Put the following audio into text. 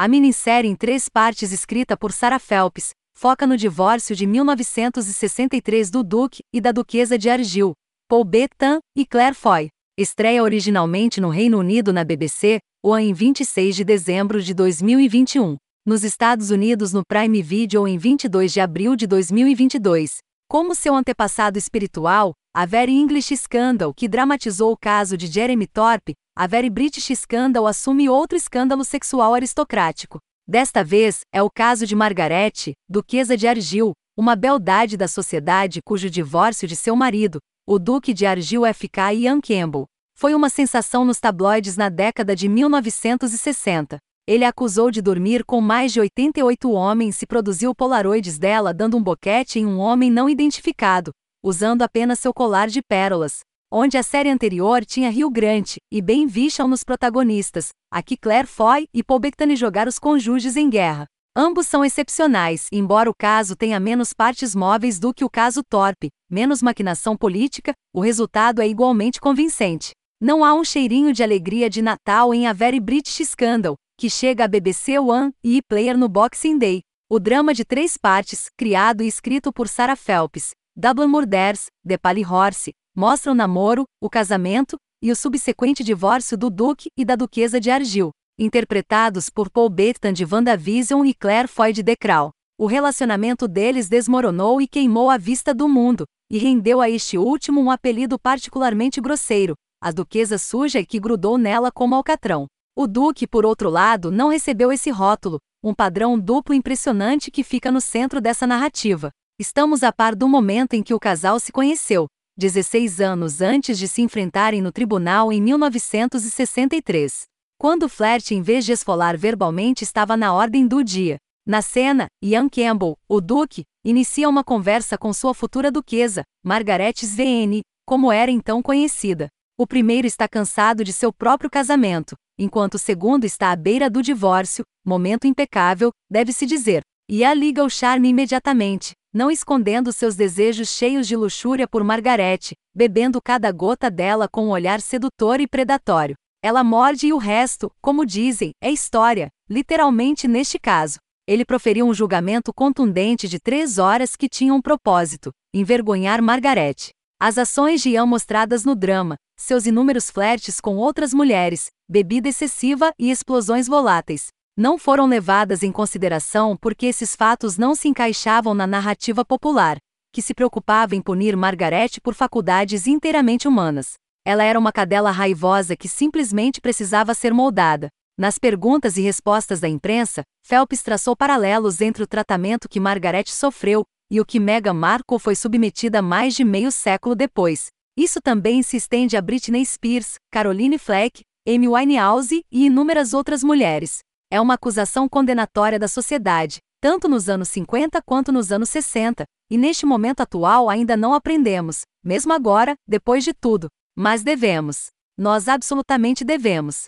A minissérie em três partes escrita por Sarah Phelps foca no divórcio de 1963 do Duque e da Duquesa de Argyll, Paul Betan e Claire Foy. Estreia originalmente no Reino Unido na BBC, ou em 26 de dezembro de 2021. Nos Estados Unidos no Prime Video em 22 de abril de 2022. Como seu antepassado espiritual, a Very English Scandal, que dramatizou o caso de Jeremy Thorpe, a Very British Scandal assume outro escândalo sexual aristocrático. Desta vez, é o caso de Margaret, duquesa de Argyll, uma beldade da sociedade cujo divórcio de seu marido, o duque de Argyll F.K. Ian Campbell, foi uma sensação nos tabloides na década de 1960. Ele acusou de dormir com mais de 88 homens e produziu polaroides dela dando um boquete em um homem não identificado, usando apenas seu colar de pérolas. Onde a série anterior tinha Rio Grande e Ben Vishal nos protagonistas, aqui Claire Foy e Paul Bettany jogar os cônjuges em guerra. Ambos são excepcionais, embora o caso tenha menos partes móveis do que o caso Torpe, menos maquinação política, o resultado é igualmente convincente. Não há um cheirinho de alegria de Natal em A Very British Scandal, que chega à BBC One e Player no Boxing Day. O drama de três partes, criado e escrito por Sarah Phelps, Dublin Murders, The Pally Horse, mostra o namoro, o casamento e o subsequente divórcio do Duque e da Duquesa de Argyll, interpretados por Paul Bettany de WandaVision e Claire Foy de The. O relacionamento deles desmoronou e queimou a vista do mundo, e rendeu a este último um apelido particularmente grosseiro, a Duquesa Suja que grudou nela como alcatrão. O Duque, por outro lado, não recebeu esse rótulo, um padrão duplo impressionante que fica no centro dessa narrativa. Estamos a par do momento em que o casal se conheceu, 16 anos antes de se enfrentarem no tribunal em 1963. Quando o flerte em vez de esfolar verbalmente estava na ordem do dia. Na cena, Ian Campbell, o Duque, inicia uma conversa com sua futura duquesa, Margaret Sveen, como era então conhecida. O primeiro está cansado de seu próprio casamento, enquanto o segundo está à beira do divórcio, momento impecável, deve-se dizer, e a liga o charme imediatamente, não escondendo seus desejos cheios de luxúria por Margarete, bebendo cada gota dela com um olhar sedutor e predatório. Ela morde e o resto, como dizem, é história, literalmente neste caso. Ele proferiu um julgamento contundente de três horas que tinha um propósito: envergonhar Margarete. As ações de Ian mostradas no drama, seus inúmeros flertes com outras mulheres, bebida excessiva e explosões voláteis, não foram levadas em consideração porque esses fatos não se encaixavam na narrativa popular, que se preocupava em punir Margaret por faculdades inteiramente humanas. Ela era uma cadela raivosa que simplesmente precisava ser moldada. Nas perguntas e respostas da imprensa, Phelps traçou paralelos entre o tratamento que Margaret sofreu e o que Meghan Markle foi submetida mais de meio século depois. Isso também se estende a Britney Spears, Caroline Fleck, Amy Winehouse e inúmeras outras mulheres. É uma acusação condenatória da sociedade, tanto nos anos 50 quanto nos anos 60, e neste momento atual ainda não aprendemos, mesmo agora, depois de tudo. Mas devemos. Nós absolutamente devemos.